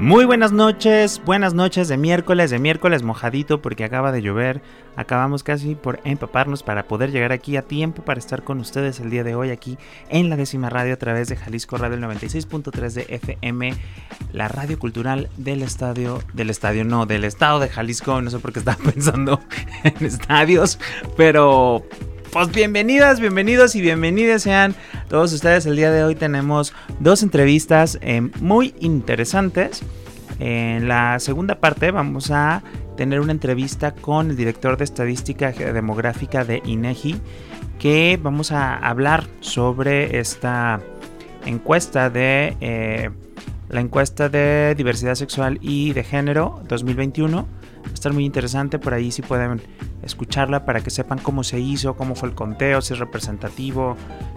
Muy buenas noches, buenas noches de miércoles, de miércoles mojadito porque acaba de llover. Acabamos casi por empaparnos para poder llegar aquí a tiempo para estar con ustedes el día de hoy aquí en la décima radio a través de Jalisco Radio 96.3 de FM, la radio cultural del estadio, del estadio no, del estado de Jalisco. No sé por qué estaba pensando en estadios, pero pues bienvenidas, bienvenidos y bienvenidas sean todos ustedes. El día de hoy tenemos dos entrevistas eh, muy interesantes. En la segunda parte vamos a tener una entrevista con el director de estadística demográfica de INEGI que vamos a hablar sobre esta encuesta de eh, la encuesta de diversidad sexual y de género 2021 Va a estar muy interesante, por ahí si pueden escucharla para que sepan cómo se hizo, cómo fue el conteo, si es representativo,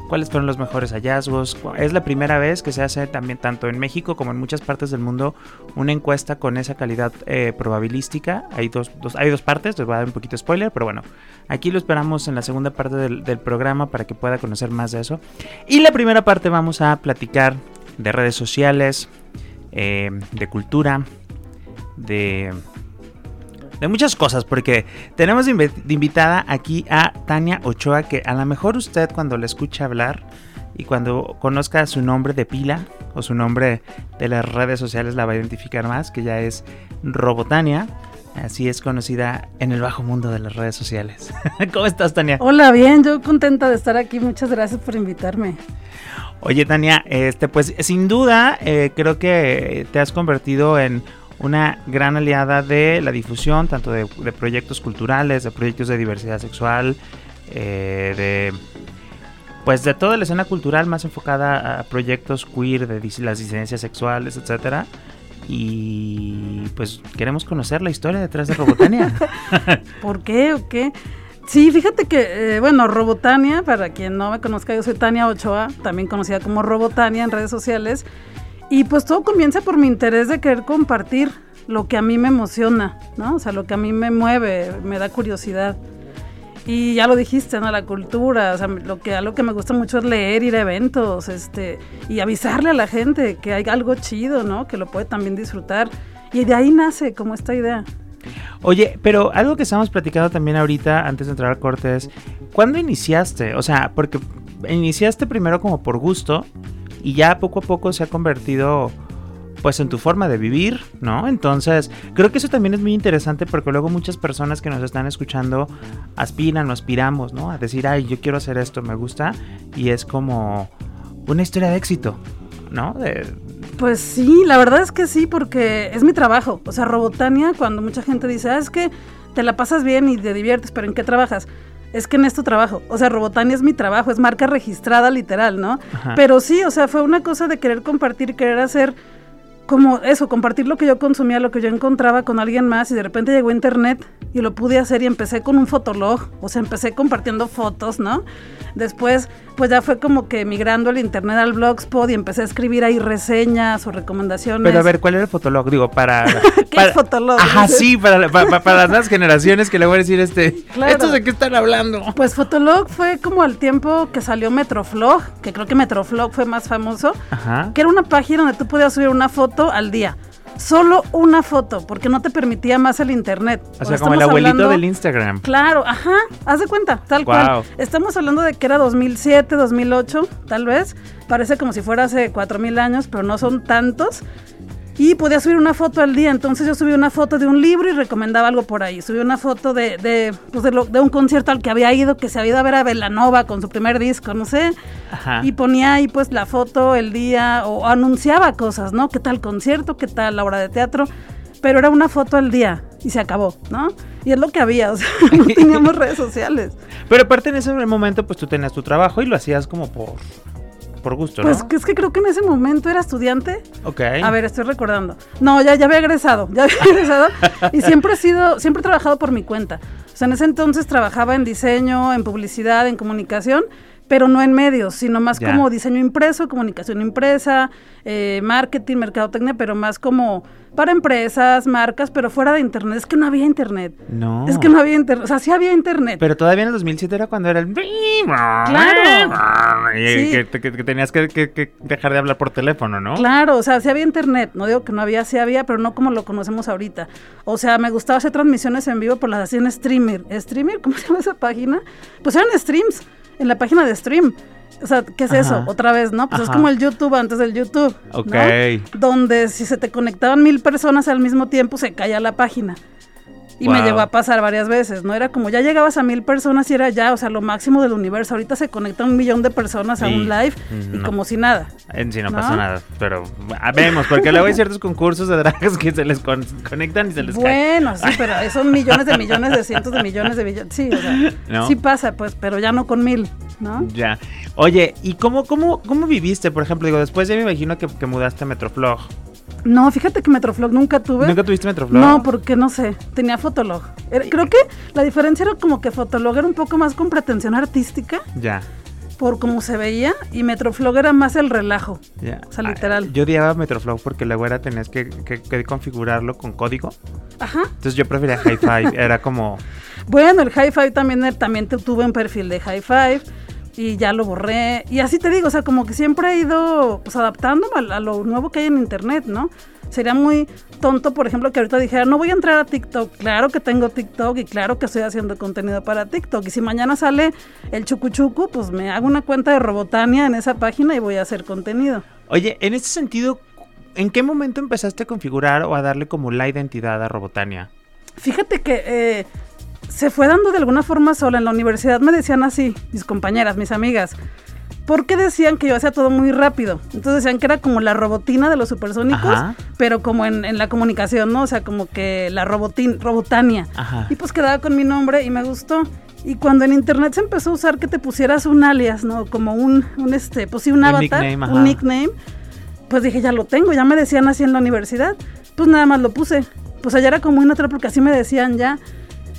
cuáles fueron los mejores hallazgos. Es la primera vez que se hace también tanto en México como en muchas partes del mundo una encuesta con esa calidad eh, probabilística. Hay dos, hay dos partes, les voy a dar un poquito de spoiler, pero bueno, aquí lo esperamos en la segunda parte del, programa para que pueda conocer más de eso. Y la primera parte vamos a platicar de redes sociales, eh, de cultura, de de muchas cosas, porque tenemos de invitada aquí a Tania Ochoa, que a lo mejor usted cuando la escucha hablar y cuando conozca su nombre de pila o su nombre de las redes sociales la va a identificar más, que ya es Robotania. Así es conocida en el bajo mundo de las redes sociales. ¿Cómo estás, Tania? Hola, bien, yo contenta de estar aquí. Muchas gracias por invitarme. Oye, Tania, este, pues sin duda eh, creo que te has convertido en una gran aliada de la difusión, tanto de, proyectos culturales, de proyectos de diversidad sexual, eh, de pues de toda la escena cultural más enfocada a proyectos queer, de las disidencias sexuales, etcétera. Y pues queremos conocer la historia detrás de Robotania. ¿Por qué o qué? Sí, fíjate que, eh, bueno, Robotania, para quien no me conozca, yo soy Tania Ochoa, también conocida como Robotania en redes sociales. Y pues todo comienza por mi interés de querer compartir lo que a mí me emociona, ¿no? O sea, lo que a mí me mueve, me da curiosidad. Y ya lo dijiste, ¿no? La cultura, o sea, lo que, algo que me gusta mucho es leer, ir a eventos, este, y avisarle a la gente que hay algo chido, ¿no? Que lo puede también disfrutar. Y de ahí nace como esta idea. Oye, pero algo que estamos platicando también ahorita, antes de entrar al corte, es, ¿cuándo iniciaste? O sea, porque iniciaste primero como por gusto, y ya poco a poco se ha convertido pues en tu forma de vivir, ¿no? Entonces, creo que eso también es muy interesante porque luego muchas personas que nos están escuchando aspiran o aspiramos, ¿no? A decir, ay, yo quiero hacer esto, me gusta, y es como una historia de éxito, ¿no? Pues sí, la verdad es que sí, porque es mi trabajo. O sea, Robotania, cuando mucha gente dice, ah, es que te la pasas bien y te diviertes, pero ¿en qué trabajas? Es que en esto trabajo. O sea, Robotania es mi trabajo, es marca registrada literal, ¿no? Pero sí, o sea, fue una cosa de querer compartir, querer hacer como eso, compartir lo que yo consumía, lo que yo encontraba con alguien más y de repente llegó internet y lo pude hacer y empecé con un fotolog, o sea, empecé compartiendo fotos, ¿no? Después, pues ya fue como que migrando el internet al blogspot y empecé a escribir ahí reseñas o recomendaciones. Pero a ver, ¿cuál era el fotolog? Digo, para... ¿Qué es fotolog? Ajá, sí, para, las nuevas generaciones que le voy a decir este... ¿Estos de qué están hablando? Pues fotolog fue como al tiempo que salió Metroflog, que creo que Metroflog fue más famoso, Ajá. que era una página donde tú podías subir una foto al día solo una foto, porque no te permitía más el internet. O sea, como el abuelito del Instagram. Claro, ajá, haz de cuenta, tal cual. Estamos hablando de que era 2007, 2008, tal vez. Parece como si fuera hace 4000 años, pero no son tantos y podía subir una foto al día. Entonces yo subí una foto de un libro y recomendaba algo por ahí. Subí una foto de, de, pues de, un concierto al que había ido, que se había ido a ver a Velanova con su primer disco, no sé. Y ponía ahí pues la foto, el día, o anunciaba cosas, ¿no? ¿Qué tal concierto? ¿Qué tal la obra de teatro? Pero era una foto al día y se acabó, ¿no? Y es lo que había, o sea, no teníamos redes sociales. Pero aparte en ese momento pues tú tenías tu trabajo y lo hacías como por por gusto, Pues ¿no? que es que creo que en ese momento era estudiante. Ok. A ver, estoy recordando. No, ya, ya había egresado, ya había egresado. y siempre he sido, siempre he trabajado por mi cuenta. O sea, en ese entonces trabajaba en diseño, en publicidad, en comunicación, pero no en medios, sino más Ya. como diseño impreso, comunicación impresa, eh, marketing, mercadotecnia, pero más como para empresas, marcas, pero fuera de internet. Es que no había internet. No. Es que no había internet. O sea, sí había internet. Pero todavía en el 2007 era cuando era el... Claro. Y Sí. que, que- que tenías que, dejar de hablar por teléfono, ¿no? Claro, o sea, sí había internet, no digo que no había, sí había, pero no como lo conocemos ahorita. O sea, me gustaba hacer transmisiones en vivo, pues las hacía en streamer. ¿Streamer? ¿Cómo se llama esa página? Pues eran streams, en la página de stream. O sea, ¿qué es Ajá. eso? Otra vez, ¿no? Pues Ajá. es como el YouTube antes del YouTube. ¿no? Ok. Donde si se te conectaban mil personas al mismo tiempo, se caía la página. Y me llegó a pasar varias veces, ¿no? Era como ya llegabas a mil personas y era ya, o sea, lo máximo del universo. Ahorita se conecta un millón de personas a un live y como si nada. En sí no, ¿No? pasa nada, pero ah, vemos, porque luego hay ciertos concursos de dragas que se les con- conectan y se les. Bueno, sí, pero son millones de millones de cientos de millones de millones. Sí, o sea, ¿No? sí pasa, pues, pero ya no con mil, ¿no? Ya. Oye, ¿y cómo, cómo, cómo viviste, por ejemplo? Digo, después ya me imagino que, que mudaste a Metroflog. No, fíjate que Metroflog nunca tuve. ¿Nunca tuviste Metroflog? No, porque no sé, tenía Fotolog. Era- creo que la diferencia era como que Fotolog era un poco más con pretensión artística, Ya, por cómo se veía, y Metroflog era más el relajo. ya. O sea, literal. Ah, yo odiaba Metroflog porque luego era tenías que, que- que configurarlo con código. Ajá. Entonces yo prefería Hi-Fi. era como... Bueno, el High Five también, er- también tuve un perfil de High Five y ya lo borré. Y así te digo, o sea, como que siempre he ido pues, adaptándome a, a lo nuevo que hay en Internet, ¿no? Sería muy tonto, por ejemplo, que ahorita dijera, no voy a entrar a TikTok. Claro que tengo TikTok y claro que estoy haciendo contenido para TikTok. Y si mañana sale el chucuchucu, pues me hago una cuenta de Robotania en esa página y voy a hacer contenido. Oye, en este sentido, ¿en qué momento empezaste a configurar o a darle como la identidad a Robotania? Fíjate que eh, se fue dando de alguna forma sola. En la universidad me decían así, mis compañeras, mis amigas. Porque decían que yo hacía todo muy rápido. Entonces decían que era como la robotina de los supersónicos, Ajá. pero como en, en la comunicación, ¿no? O sea, como que la robotin, robotania. Ajá. Y pues quedaba con mi nombre y me gustó. Y cuando en internet se empezó a usar que te pusieras un alias, ¿no? Como un, un este, pues sí, un, Un avatar, nickname, un nickname, pues dije, ya lo tengo, ya me decían así en la universidad. Pues nada más lo puse. Pues allá era como muy natural porque así me decían ya.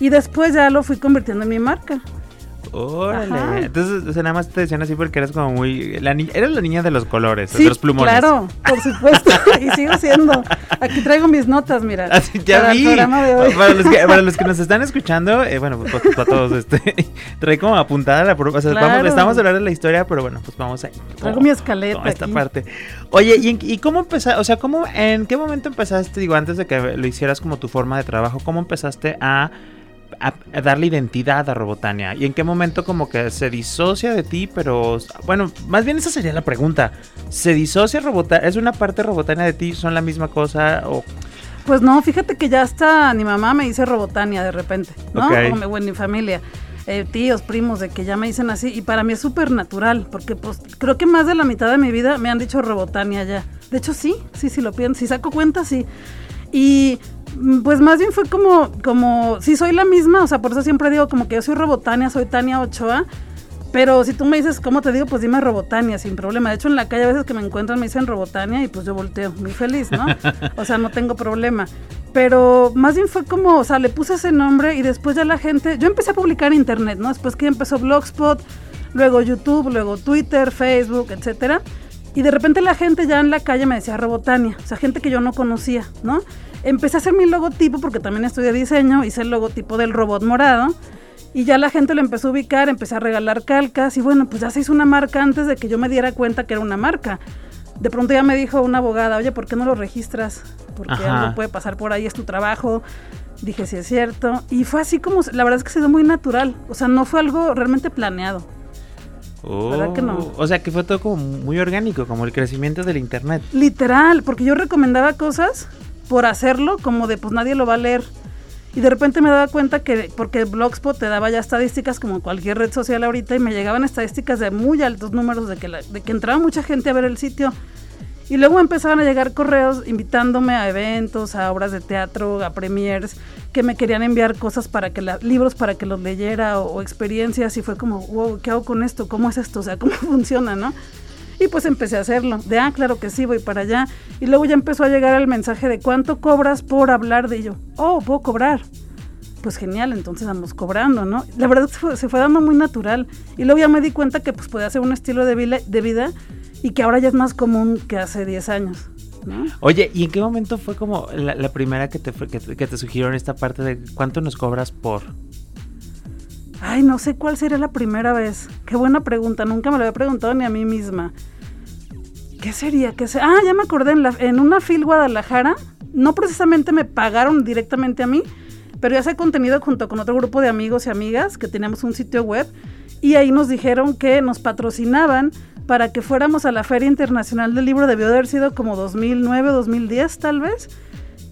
Y después ya lo fui convirtiendo en mi marca. Órale. Ajá. Entonces, o sea, nada más te decían así porque eras como muy... La ni- eras la niña de los colores, Sí, de los plumones. claro, por supuesto. y sigo siendo. Aquí traigo mis notas, mira. Así, ya para el vi. programa de hoy. Para, los que, para los que nos están escuchando, eh, bueno, pues para, todos, este, trae como apuntada la... O sea, vamos, estamos a hablar de la historia, pero bueno, pues vamos ahí. Traigo mi escaleta esta aquí. parte. Oye, ¿y, en- y cómo empezaste? O sea, ¿cómo, ¿en qué momento empezaste, digo, antes de que lo hicieras como tu forma de trabajo, cómo empezaste a, a- a darle identidad a Robotania? ¿Y en qué momento como que se disocia de ti, pero... Bueno, más bien esa sería la pregunta. ¿Se disocia Robotania? ¿Es una parte Robotania de ti? ¿Son la misma cosa? ¿O Pues no, fíjate que ya hasta mi mamá me dice Robotania de repente, ¿no? O mi, bueno, mi familia, eh, tíos, primos, de que ya me dicen así. Y para mí es súper natural, porque pues creo que más de la mitad de mi vida me han dicho Robotania ya. De hecho, sí, sí, sí lo pienso. Si saco cuenta, sí. Y pues más bien fue como, como, sí soy la misma, o sea, por eso siempre digo como que yo soy Robotania, soy Tania Ochoa. Pero si tú me dices, ¿cómo te digo? Pues dime Robotania, sin problema. De hecho, en la calle a veces que me encuentran me dicen Robotania y pues yo volteo, muy feliz, ¿no? O sea, no tengo problema. Pero más bien fue como, o sea, le puse ese nombre y después ya la gente, yo empecé a publicar en internet, ¿no? Después que empezó Blogspot, luego YouTube, luego Twitter, Facebook, etcétera. Y de repente la gente ya en la calle me decía Robotania, o sea, gente que yo no conocía, ¿no? Empecé a hacer mi logotipo porque también estudié diseño, hice el logotipo del robot morado. Y ya la gente lo empezó a ubicar, empecé a regalar calcas y bueno, pues ya se hizo una marca antes de que yo me diera cuenta que era una marca. De pronto ya me dijo una abogada, oye, ¿por qué no lo registras? Porque Ajá. algo puede pasar por ahí, es tu trabajo. Dije, sí es cierto. Y fue así como, la verdad es que se dio muy natural. O sea, no fue algo realmente planeado. ¿Verdad que no? Oh, O sea, que fue todo como muy orgánico, como el crecimiento del internet. Literal, porque yo recomendaba cosas por hacerlo, como de pues nadie lo va a leer. Y de repente me daba cuenta que, porque Blogspot te daba ya estadísticas como cualquier red social ahorita, y me llegaban estadísticas de muy altos números de que, de que entraba mucha gente a ver el sitio. Y luego empezaban a llegar correos invitándome a eventos, a obras de teatro, a premiers, que me querían enviar cosas para que libros para que los leyera o, o experiencias y fue como, wow, ¿qué hago con esto? ¿Cómo es esto? O sea, ¿cómo funciona, no? Y pues empecé a hacerlo. De, ah, claro que sí, voy para allá. Y luego ya empezó a llegar el mensaje de cuánto cobras por hablar de ello. Oh, puedo cobrar. Pues genial, entonces vamos cobrando, ¿no? La verdad se fue, se fue dando muy natural. Y luego ya me di cuenta que pues podía ser un estilo de vida, de vida y que ahora ya es más común que hace 10 años. Oye, ¿y en qué momento fue como la, primera que te, que, que te sugirieron esta parte de cuánto nos cobras por? Ay, no sé cuál sería la primera vez. Qué buena pregunta, nunca me lo había preguntado ni a mí misma. ¿Qué sería? ¿Qué se- Ah, ya me acordé, en, la- en una FIL Guadalajara, no precisamente me pagaron directamente a mí, pero ya se contenido junto con otro grupo de amigos y amigas que teníamos un sitio web y ahí nos dijeron que nos patrocinaban para que fuéramos a la Feria Internacional del Libro, debió de haber sido como 2009, 2010 tal vez,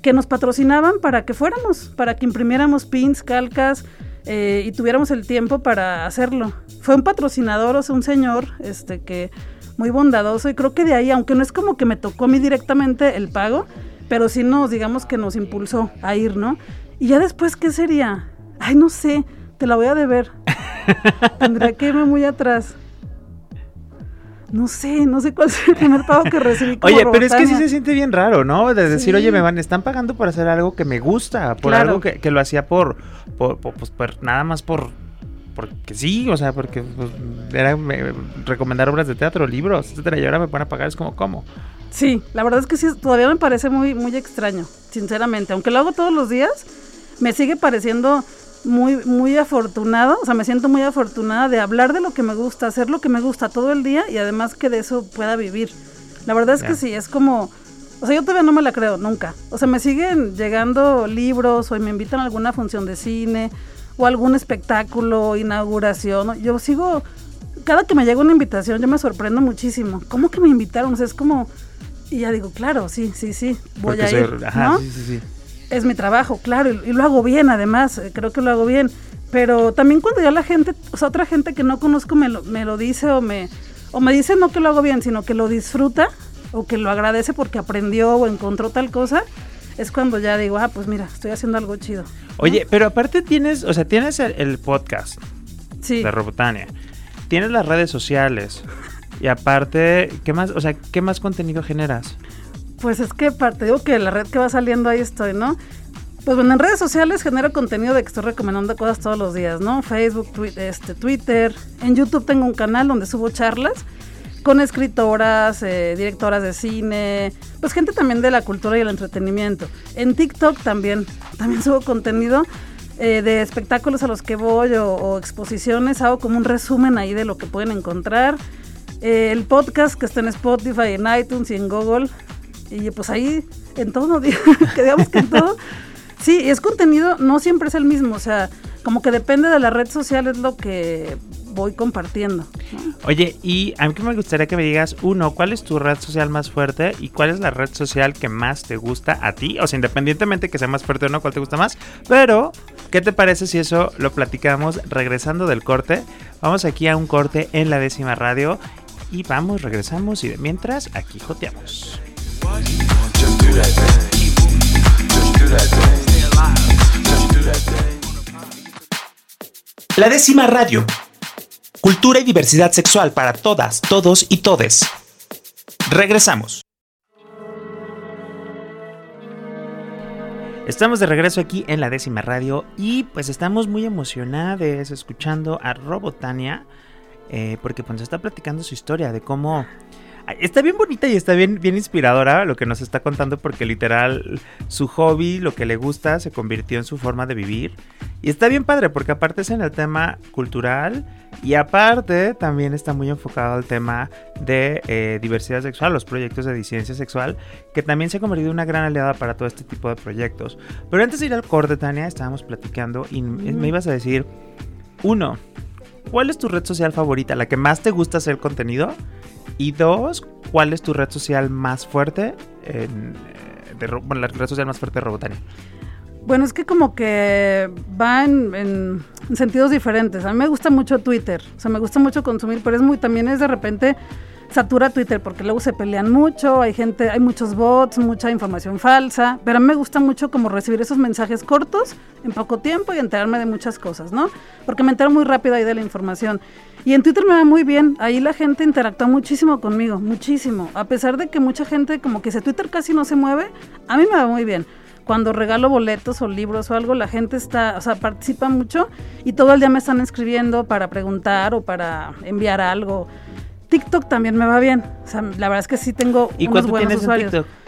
que nos patrocinaban para que fuéramos, para que imprimiéramos pins, calcas eh, y tuviéramos el tiempo para hacerlo. Fue un patrocinador, o sea, un señor este, que muy bondadoso y creo que de ahí, aunque no es como que me tocó a mí directamente el pago, pero sí nos, digamos que nos impulsó a ir, ¿no? Y ya después, ¿qué sería? Ay, no sé, te la voy a deber. Tendría que irme muy atrás. No sé, no sé cuál es el primer pago que recibí. Como Oye, pero es que sí se siente bien raro, ¿no? De decir, Sí. oye, me van, están pagando por hacer algo que me gusta, por Claro. algo que, que lo hacía por, por, por- pues, por- nada más por, porque sí, o sea, porque pues, era me- recomendar obras de teatro, libros, etcétera, y ahora me van a pagar, es como, ¿cómo? Sí, la verdad es que sí, todavía me parece muy, muy extraño, sinceramente. Aunque lo hago todos los días, me sigue pareciendo muy, muy afortunado, o sea, me siento muy afortunada de hablar de lo que me gusta, hacer lo que me gusta todo el día y además que de eso pueda vivir. La verdad es que sí, es como, o sea, yo todavía no me la creo, nunca. O sea, me siguen llegando libros o me invitan a alguna función de cine o algún espectáculo, inauguración. Yo sigo, cada que me llega una invitación, yo me sorprendo muchísimo. ¿Cómo que me invitaron? O sea, es como, y ya digo, claro, sí, sí, sí, voy Porque a soy- ir, ajá, ¿no? sí, sí, sí. Es mi trabajo, claro, y, y lo hago bien además, eh, creo que lo hago bien. Pero también cuando ya la gente, o sea, otra gente que no conozco me lo, me lo dice o me, o me dice no que lo hago bien, sino que lo disfruta o que lo agradece porque aprendió o encontró tal cosa, es cuando ya digo, ah, pues mira, estoy haciendo algo chido. Oye, pero aparte tienes, o sea, tienes el, el podcast Sí, de Robotania, tienes las redes sociales, y aparte, ¿qué más, o sea, qué más contenido generas? Pues es que parte, digo que la red que va saliendo ahí estoy, ¿no? Pues bueno, en redes sociales genero contenido de que estoy recomendando cosas todos los días, ¿no? Facebook, este, Twitter. En YouTube tengo un canal donde subo charlas con escritoras, eh, directoras de cine, pues gente también de la cultura y el entretenimiento. En TikTok también, también subo contenido eh, de espectáculos a los que voy o, o exposiciones, hago como un resumen ahí de lo que pueden encontrar. Eh, el podcast que está en Spotify, en iTunes y en Google. Y pues ahí, en todo, digamos que en todo. Sí, es contenido, no siempre es el mismo, o sea, como que depende de la red social, es lo que voy compartiendo. Oye, y a mí que me gustaría que me digas, uno, ¿cuál es tu red social más fuerte y cuál es la red social que más te gusta a ti? O sea, independientemente que sea más fuerte o no, ¿cuál te gusta más? Pero, ¿qué te parece si eso lo platicamos regresando del corte? Vamos aquí a un corte en la décima radio y vamos, regresamos y mientras aquí joteamos. La décima radio. Cultura y diversidad sexual para todas, todos y todes. Regresamos. Estamos de regreso aquí en la décima radio y pues estamos muy emocionados escuchando a Robotania eh, porque pues está platicando su historia de cómo... Está bien bonita y está bien, bien inspiradora lo que nos está contando porque literal su hobby, lo que le gusta, se convirtió en su forma de vivir. Y está bien padre porque aparte es en el tema cultural y aparte también está muy enfocado al tema de eh, diversidad sexual, los proyectos de disidencia sexual, que también se ha convertido en una gran aliada para todo este tipo de proyectos. Pero antes de ir al corte, Tania, estábamos platicando y me ibas a decir, uno, ¿cuál es tu red social favorita, la que más te gusta hacer contenido? Y dos, ¿cuál es tu red social más fuerte? En, eh, de bueno, la red social más fuerte de Robotania. Bueno, es que como que va en sentidos diferentes. A mí me gusta mucho Twitter, o sea, me gusta mucho consumir, pero es muy, también es de repente satura Twitter porque luego se pelean mucho, hay gente, hay muchos bots, mucha información falsa, pero a mí me gusta mucho como recibir esos mensajes cortos en poco tiempo y enterarme de muchas cosas, ¿no? Porque me entero muy rápido ahí de la información. Y en Twitter me va muy bien, ahí la gente interactúa muchísimo conmigo, muchísimo. A pesar de que mucha gente como que ese Twitter casi no se mueve, a mí me va muy bien cuando regalo boletos o libros o algo, la gente está, o sea, participa mucho y todo el día me están escribiendo para preguntar o para enviar algo. TikTok también me va bien. O sea, la verdad es que sí tengo ¿Y unos buenos tienes usuarios. en TikTok?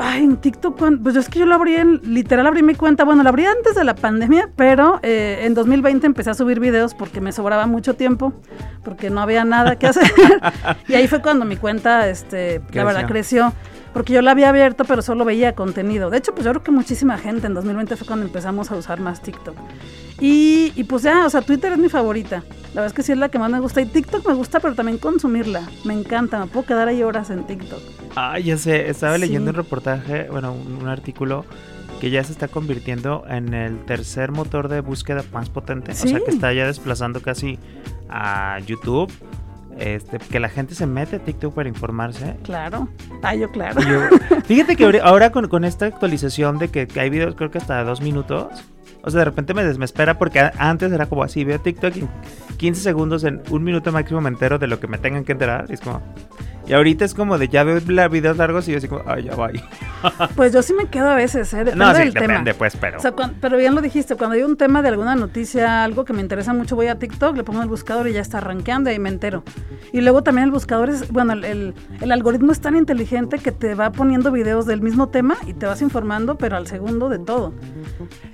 Ay, en TikTok, ¿cuán- pues es que yo lo abrí en, literal abrí mi cuenta, bueno, la abrí antes de la pandemia, pero eh, en 2020 empecé a subir videos porque me sobraba mucho tiempo, porque no había nada que hacer. y ahí fue cuando mi cuenta, este, Creció. la verdad, creció. Porque yo la había abierto, pero solo veía contenido. De hecho, pues yo creo que muchísima gente en 2020 fue cuando empezamos a usar más TikTok. Y, y pues ya, o sea, Twitter es mi favorita. La verdad es que sí es la que más me gusta. Y TikTok me gusta, pero también consumirla. Me encanta, me puedo quedar ahí horas en TikTok. Ah, ya sé, estaba Sí. leyendo un reportaje, bueno, un, un artículo que ya se está convirtiendo en el tercer motor de búsqueda más potente. O sea, que está ya desplazando casi a YouTube. Este, que la gente se mete a TikTok para informarse. Claro. Ah, yo claro. Yo- fíjate que ahora con, con esta actualización de que, que hay videos, creo que hasta dos minutos. O sea, de repente me desespera porque antes era como así, veo TikTok y 15 segundos en un minuto máximo me entero de lo que me tengan que enterar. Y es como... Y ahorita es como de ya veo videos largos y yo así como, ay, ya va. Pues yo sí me quedo a veces, ¿eh? Depende No, sí, del tema. depende, pues, pero. O sea, cuan- pero bien lo dijiste, cuando hay un tema de alguna noticia, algo que me interesa mucho, voy a TikTok, le pongo el buscador y ya está rankeando y me entero. Y luego también el buscador es, bueno, el, el- el algoritmo es tan inteligente que te va poniendo videos del mismo tema y te vas informando, pero al segundo de todo.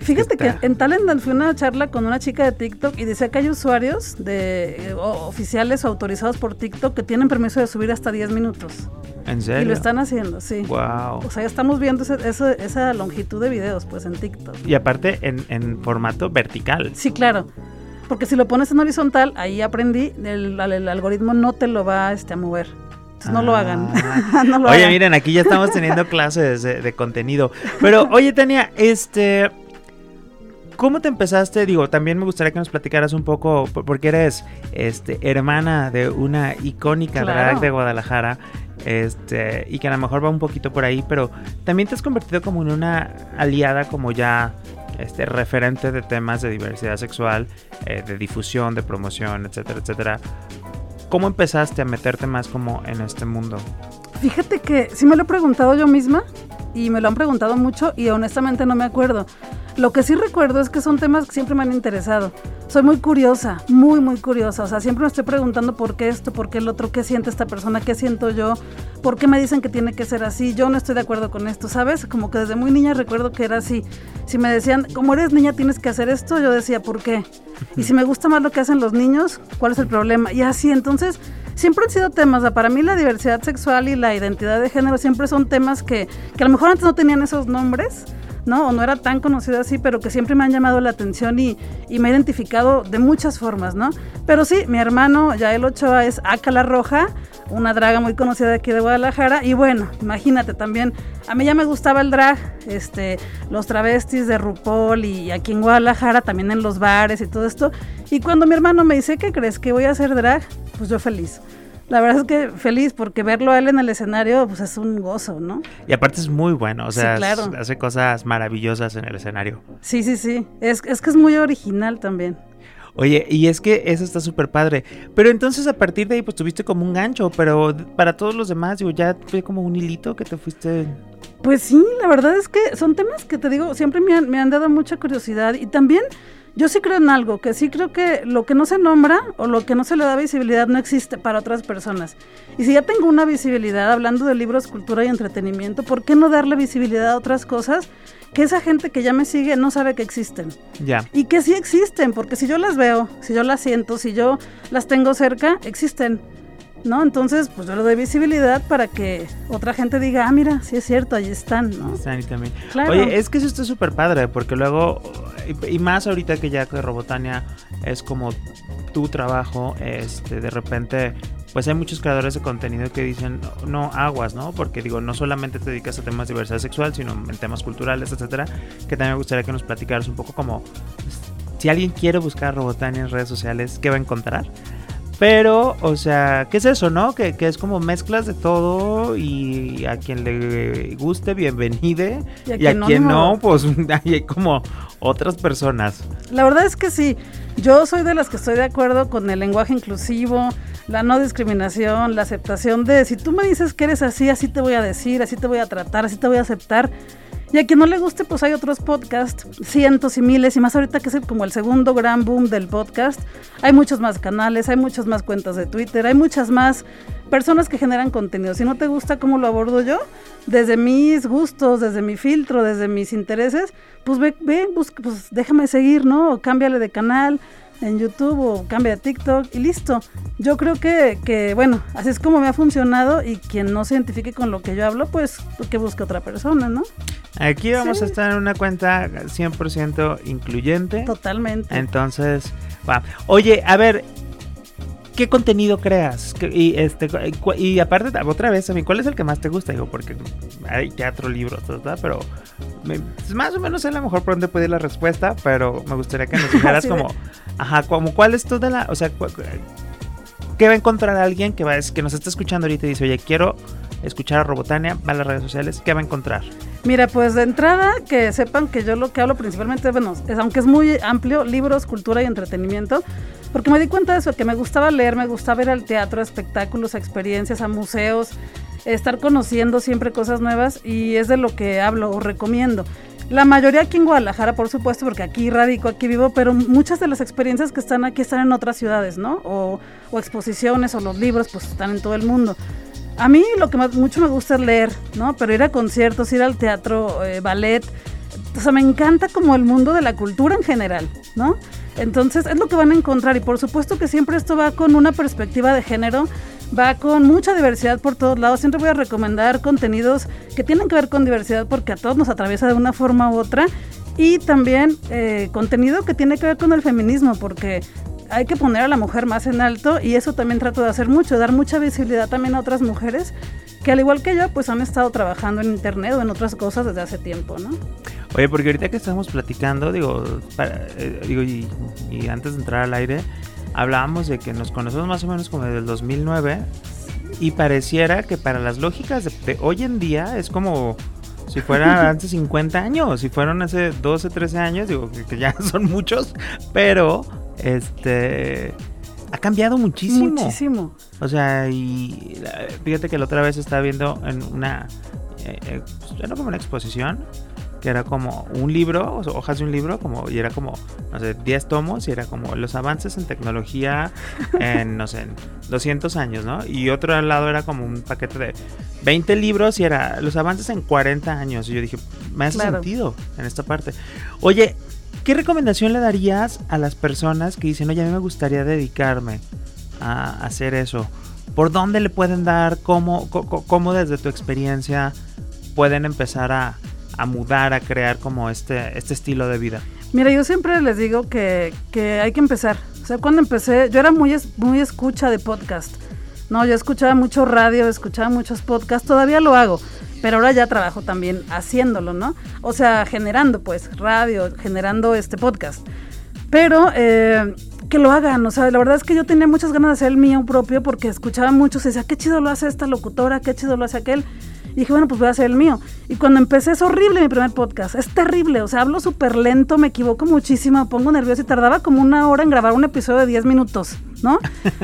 Fíjate que en Talent fui a una charla con una chica de TikTok y decía que hay usuarios de eh, o- oficiales o autorizados por TikTok que tienen permiso de subir hasta 10 minutos. ¿En serio? Y lo están haciendo, sí. Wow. O sea, ya estamos viendo ese- ese- esa longitud de videos, pues, en TikTok. Y aparte en, en formato vertical. Sí, claro. Porque si lo pones en horizontal, ahí aprendí, el, el algoritmo no te lo va este, a mover. Entonces no lo Ah. hagan. no lo Oye, hagan. miren, aquí ya estamos teniendo clases de, de contenido. Pero, oye, Tania, este. ¿Cómo te empezaste? Digo, también me gustaría que nos platicaras un poco, por- porque eres este, hermana de una icónica Claro. drag de Guadalajara, este, y que a lo mejor va un poquito por ahí, pero también te has convertido como en una aliada, como ya este, referente de temas de diversidad sexual, eh, de difusión, de promoción, etcétera, etcétera. ¿Cómo empezaste a meterte más como en este mundo? Fíjate que sí me lo he preguntado yo misma y me lo han preguntado mucho y honestamente no me acuerdo. Lo que sí recuerdo es que son temas que siempre me han interesado. Soy muy curiosa, muy, muy curiosa. O sea, siempre me estoy preguntando por qué esto, por qué el otro, qué siente esta persona, qué siento yo, por qué me dicen que tiene que ser así. Yo no estoy de acuerdo con esto, ¿sabes? Como que desde muy niña recuerdo que era así. Si me decían, como eres niña tienes que hacer esto, yo decía, ¿por qué? Y si me gusta más lo que hacen los niños, ¿cuál es el problema? Y así, entonces, siempre han sido temas. o sea, para mí la diversidad sexual y la identidad de género siempre son temas que, que a lo mejor antes no tenían esos nombres, ¿no? O no era tan conocido así, pero que siempre me han llamado la atención y, y me he identificado de muchas formas, ¿no? Pero sí, mi hermano Yael Ochoa es Aca la Roja, una draga muy conocida de aquí de Guadalajara. Y bueno, imagínate también, a mí ya me gustaba el drag, este, los travestis de RuPaul y aquí en Guadalajara, también en los bares y todo esto. Y cuando mi hermano me dice, ¿qué crees? Que voy a hacer drag, pues yo feliz. La verdad es que feliz porque verlo a él en el escenario pues es un gozo, ¿no? Y aparte es muy bueno, o Sí, sea, claro. hace cosas maravillosas en el escenario. Sí, sí, sí. Es, es que es muy original también. Oye, y es que eso está súper padre. Pero entonces a partir de ahí, pues tuviste como un gancho, pero para todos los demás, digo, ya fue como un hilito que te fuiste. Pues sí, la verdad es que son temas que te digo, siempre me han, me han dado mucha curiosidad y también yo sí creo en algo, que sí creo que lo que no se nombra o lo que no se le da visibilidad no existe para otras personas. Y si ya tengo una visibilidad hablando de libros, cultura y entretenimiento, ¿por qué no darle visibilidad a otras cosas que esa gente que ya me sigue no sabe que existen? Ya. Y que sí existen, porque si yo las veo, si yo las siento, si yo las tengo cerca, existen. ¿No? Entonces, pues yo le doy visibilidad para que otra gente diga, ah, mira, sí es cierto, ahí están, ¿no? Sani también. Claro. Oye, es que eso está súper padre, porque luego, y, y más ahorita que ya que Robotania es como tu trabajo, este, de repente pues hay muchos creadores de contenido que dicen, no, aguas, ¿no? Porque digo, no solamente te dedicas a temas de diversidad sexual, sino en temas culturales, etcétera, que también me gustaría que nos platicaras un poco como, pues, si alguien quiere buscar Robotania en redes sociales, ¿qué va a encontrar? Pero, o sea, ¿qué es eso, no? Que, que es como mezclas de todo y a quien le guste, bienvenide. Y a Y a quien no, quien no, modo. pues hay como otras personas. La verdad es que sí. Yo soy de las que estoy de acuerdo con el lenguaje inclusivo, la no discriminación, la aceptación de si tú me dices que eres así, así te voy a decir, así te voy a tratar, así te voy a aceptar. Y a quien no le guste, pues hay otros podcasts, cientos y miles, y más ahorita que es como el segundo gran boom del podcast. Hay muchos más canales, hay muchas más cuentas de Twitter, hay muchas más personas que generan contenido. Si no te gusta cómo lo abordo yo, desde mis gustos, desde mi filtro, desde mis intereses, pues ve, ve, busca, pues déjame seguir, ¿no? Cámbiale de canal en YouTube o cambia de TikTok y listo. Yo creo que, que, bueno, así es como me ha funcionado y quien no se identifique con lo que yo hablo, pues que busque otra persona, ¿no? Aquí vamos Sí. a estar en una cuenta 100% incluyente. Totalmente. Entonces, va. Oye, a ver, ¿qué contenido creas? ¿Qué- Y, este, y aparte, otra vez, a mí, ¿cuál es el que más te gusta? Digo, porque hay teatro, libros, ¿verdad? Pero me- pues, más o menos sé a lo mejor por dónde puede ir la respuesta, pero me gustaría que nos dijeras de- como, ajá, como cuál es toda la, o sea, ¿qué va a encontrar alguien que, va, que nos está escuchando ahorita y dice, oye, quiero escuchar a Robotania, va a las redes sociales, ¿qué va a encontrar? Mira, pues de entrada que sepan que yo lo que hablo principalmente, bueno, es, aunque es muy amplio, libros, cultura y entretenimiento, porque me di cuenta de eso, que me gustaba leer, me gustaba ir al teatro, a espectáculos, a experiencias, a museos, estar conociendo siempre cosas nuevas y es de lo que hablo o recomiendo. La mayoría aquí en Guadalajara, por supuesto, porque aquí radico, aquí vivo, pero muchas de las experiencias que están aquí están en otras ciudades, ¿no? O, o exposiciones o los libros, pues están en todo el mundo. A mí lo que más, mucho me gusta es leer, ¿no? Pero ir a conciertos, ir al teatro, eh, ballet, o sea, me encanta como el mundo de la cultura en general, ¿no? Entonces es lo que van a encontrar y por supuesto que siempre esto va con una perspectiva de género, va con mucha diversidad por todos lados. Siempre voy a recomendar contenidos que tienen que ver con diversidad porque a todos nos atraviesa de una forma u otra y también eh, contenido que tiene que ver con el feminismo porque hay que poner a la mujer más en alto y eso también trato de hacer mucho, dar mucha visibilidad también a otras mujeres que al igual que yo pues han estado trabajando en internet o en otras cosas desde hace tiempo, ¿no? Oye, porque ahorita que estamos platicando, digo, para- eh, digo y, antes de entrar al aire, hablábamos de que nos conocemos más o menos como desde el 2009 y pareciera que para las lógicas de hoy en día es como si fuera hace 50 años, si fueron hace 12, 13 años, digo que, ya son muchos, pero este ha cambiado muchísimo. Muchísimo. O sea, y fíjate que la otra vez estaba viendo en una, eh, eh, pues, era como una exposición, que era como un libro, o hojas de un libro, como, y era como, no sé, 10 tomos, y era como los avances en tecnología en, no sé, en 200 años, ¿no? Y otro al lado era como un paquete de 20 libros, y era los avances en 40 años. Y yo dije, me hace Claro. sentido en esta parte. Oye, ¿qué recomendación le darías a las personas que dicen, oye, a mí me gustaría dedicarme a hacer eso? ¿Por dónde le pueden dar? ¿Cómo, co- cómo desde tu experiencia pueden empezar a, a mudar, a crear como este, este estilo de vida? Mira, yo siempre les digo que, que hay que empezar. O sea, cuando empecé, yo era muy, muy escucha de podcast. No, yo escuchaba mucho radio, escuchaba muchos podcasts, todavía lo hago, pero ahora ya trabajo también haciéndolo, ¿no? O sea, generando pues radio, generando este podcast. Pero eh, que lo hagan, o sea, la verdad es que yo tenía muchas ganas de hacer el mío propio porque escuchaba mucho, se decía, qué chido lo hace esta locutora, qué chido lo hace aquel. Y dije, bueno, pues voy a hacer el mío. Y cuando empecé es horrible mi primer podcast, es terrible, o sea, hablo súper lento, me equivoco muchísimo, me pongo nerviosa y tardaba como una hora en grabar un episodio de 10 minutos, ¿no?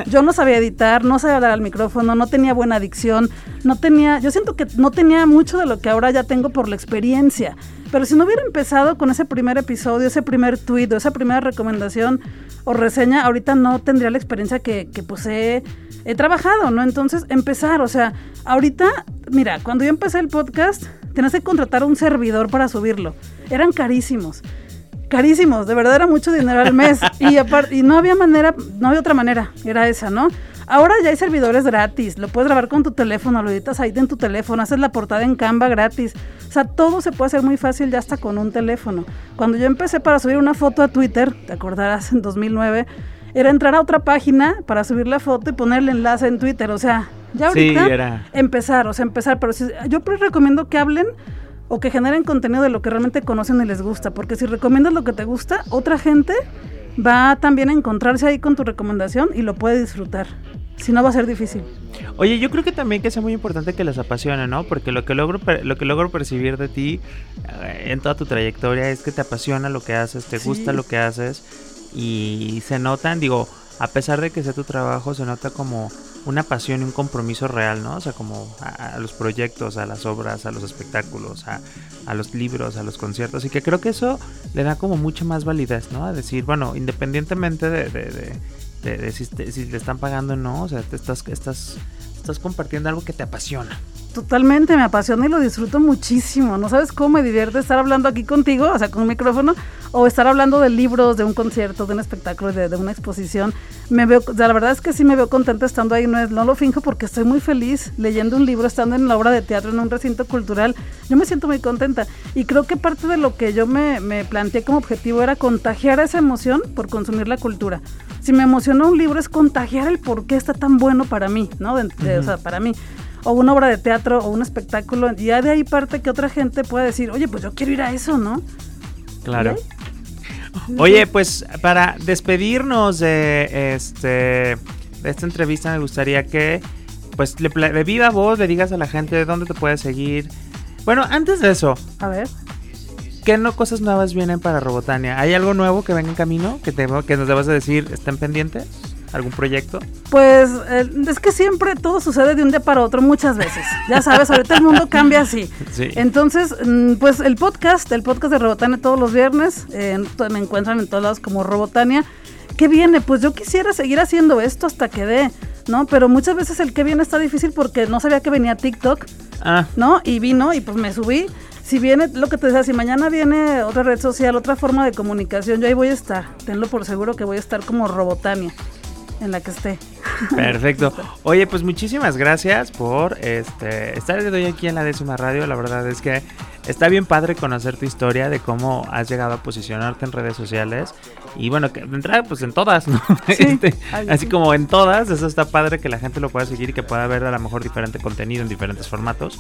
Yo no sabía editar, no sabía hablar al micrófono, no tenía buena dicción, no tenía, yo siento que no tenía mucho de lo que ahora ya tengo por la experiencia. Pero si no hubiera empezado con ese primer episodio, ese primer tweet esa primera recomendación o reseña, ahorita no tendría la experiencia que, que pues he, he trabajado, ¿no? Entonces, empezar, o sea, ahorita, mira, cuando yo empecé el podcast, tenías que contratar un servidor para subirlo. Eran carísimos. Carísimos, de verdad era mucho dinero al mes. Y, aparte, y no había manera, no había otra manera, era esa, ¿no? Ahora ya hay servidores gratis, lo puedes grabar con tu teléfono, lo editas ahí en tu teléfono, haces la portada en Canva gratis. O sea, todo se puede hacer muy fácil ya hasta con un teléfono. Cuando yo empecé para subir una foto a Twitter, te acordarás, en 2009, era entrar a otra página para subir la foto y poner el enlace en Twitter. O sea, ya Sí, ahorita era. empezar, o sea, empezar. Pero si- yo pues recomiendo que hablen o que generen contenido de lo que realmente conocen y les gusta. Porque si recomiendas lo que te gusta, otra gente va también a encontrarse ahí con tu recomendación y lo puede disfrutar. Si no, va a ser difícil. Oye, yo creo que también que sea muy importante que les apasione, ¿no? Porque lo que logro lo que logro percibir de ti eh, en toda tu trayectoria es que te apasiona lo que haces, te Sí. gusta lo que haces y se notan, digo, a pesar de que sea tu trabajo, se nota como una pasión y un compromiso real, ¿no? O sea, como a, a los proyectos, a las obras, a los espectáculos, a, a los libros, a los conciertos. Y que creo que eso le da como mucha más validez, ¿no? A decir, bueno, independientemente de, de, de- de- si, te, si están pagando o no, o sea, te estás, estás, estás compartiendo algo que te apasiona. Totalmente, me apasiona y lo disfruto muchísimo. No sabes cómo me divierte estar hablando aquí contigo, o sea, con un micrófono, o estar hablando de libros, de un concierto, de un espectáculo, de, de una exposición. Me veo, o sea, la verdad es que sí me veo contenta estando ahí, no, es, no lo finjo porque estoy muy feliz leyendo un libro, estando en la obra de teatro, en un recinto cultural. Yo me siento muy contenta y creo que parte de lo que yo me, me planteé como objetivo era contagiar esa emoción por consumir la cultura. Si me emociona un libro es contagiar el por qué está tan bueno para mí, ¿no? De- de- O sea, para mí o una obra de teatro o un espectáculo, y ya de ahí parte que otra gente pueda decir, oye, pues yo quiero ir a eso, ¿no? Claro. ¿Y Oye, pues para despedirnos de este de esta entrevista me gustaría que pues le, de viva voz le digas a la gente dónde te puedes seguir. Bueno, antes de eso, A ver. ¿qué no cosas nuevas vienen para Robotania? ¿Hay algo nuevo que venga en camino que te que nos debas de decir estén pendientes? ¿Algún proyecto? Pues eh, es que siempre todo sucede de un día para otro muchas veces. Ya sabes, ahorita el mundo cambia así. Sí. Entonces, mm, pues el podcast, el podcast de Robotania todos los viernes, eh, me encuentran en todos lados como Robotania. ¿Qué viene? Pues yo quisiera seguir haciendo esto hasta que dé, ¿no? Pero muchas veces el que viene está difícil porque no sabía que venía TikTok. Ah, ¿no? Y vino y pues me subí. Si viene, lo que te decía, si mañana viene otra red social, otra forma de comunicación, yo ahí voy a estar. Tenlo por seguro que voy a estar como Robotania en la que esté. Perfecto. Oye, pues muchísimas gracias por este estar hoy aquí en la décima radio. La verdad es que está bien padre conocer tu historia de cómo has llegado a posicionarte en redes sociales. Y bueno, que entrada, pues en todas, ¿no? Sí, Este, ay, así sí. como en todas, eso está padre que la gente lo pueda seguir y que pueda ver a lo mejor diferente contenido en diferentes formatos.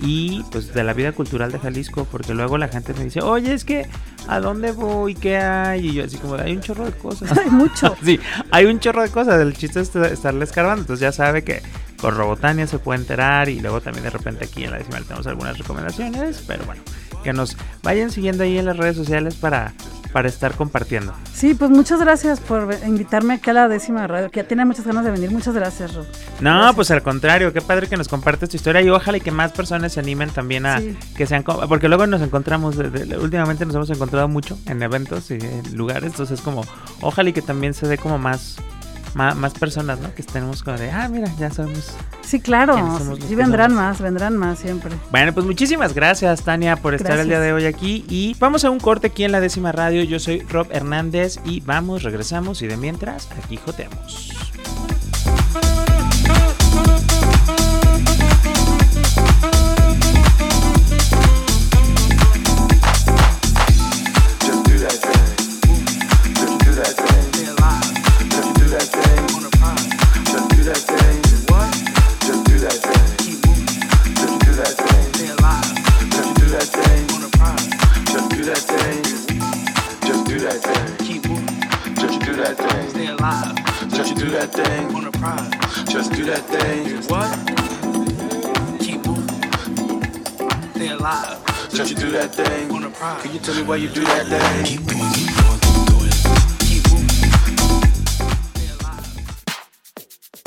Y pues de la vida cultural de Jalisco, porque luego la gente me dice, oye, es que, ¿a dónde voy? ¿Qué hay? Y yo así como, hay un chorro de cosas. Hay mucho. Sí, hay un chorro de cosas. El chiste es estarle escarbando. Entonces ya sabe que con Robotania se puede enterar. Y luego también de repente aquí en la decimal tenemos algunas recomendaciones. Pero bueno, que nos vayan siguiendo ahí en las redes sociales para, para estar compartiendo. Sí, pues muchas gracias por invitarme aquí a la décima radio, que ya tiene muchas ganas de venir. Muchas gracias, Rob. No, Gracias. pues al contrario, qué padre que nos compartes tu historia. Y ojalá y que más personas se animen también a Sí. que sean. Porque luego nos encontramos, últimamente nos hemos encontrado mucho en eventos y en lugares. Entonces, como, ojalá y que también se dé como más. Más, más personas, ¿no? Que estemos como de, ah, mira, ya sabemos Sí, claro. ¿Quiénes somos Sí, vendrán somos? más, vendrán más siempre. Bueno, pues muchísimas gracias, Tania, por estar el día de hoy aquí. Y vamos a un corte aquí en la décima radio. Yo soy Rob Hernández y vamos, regresamos. Y de mientras, aquí joteamos.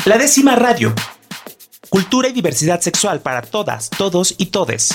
La décima radio. Cultura y diversidad sexual para todas, todos y todes.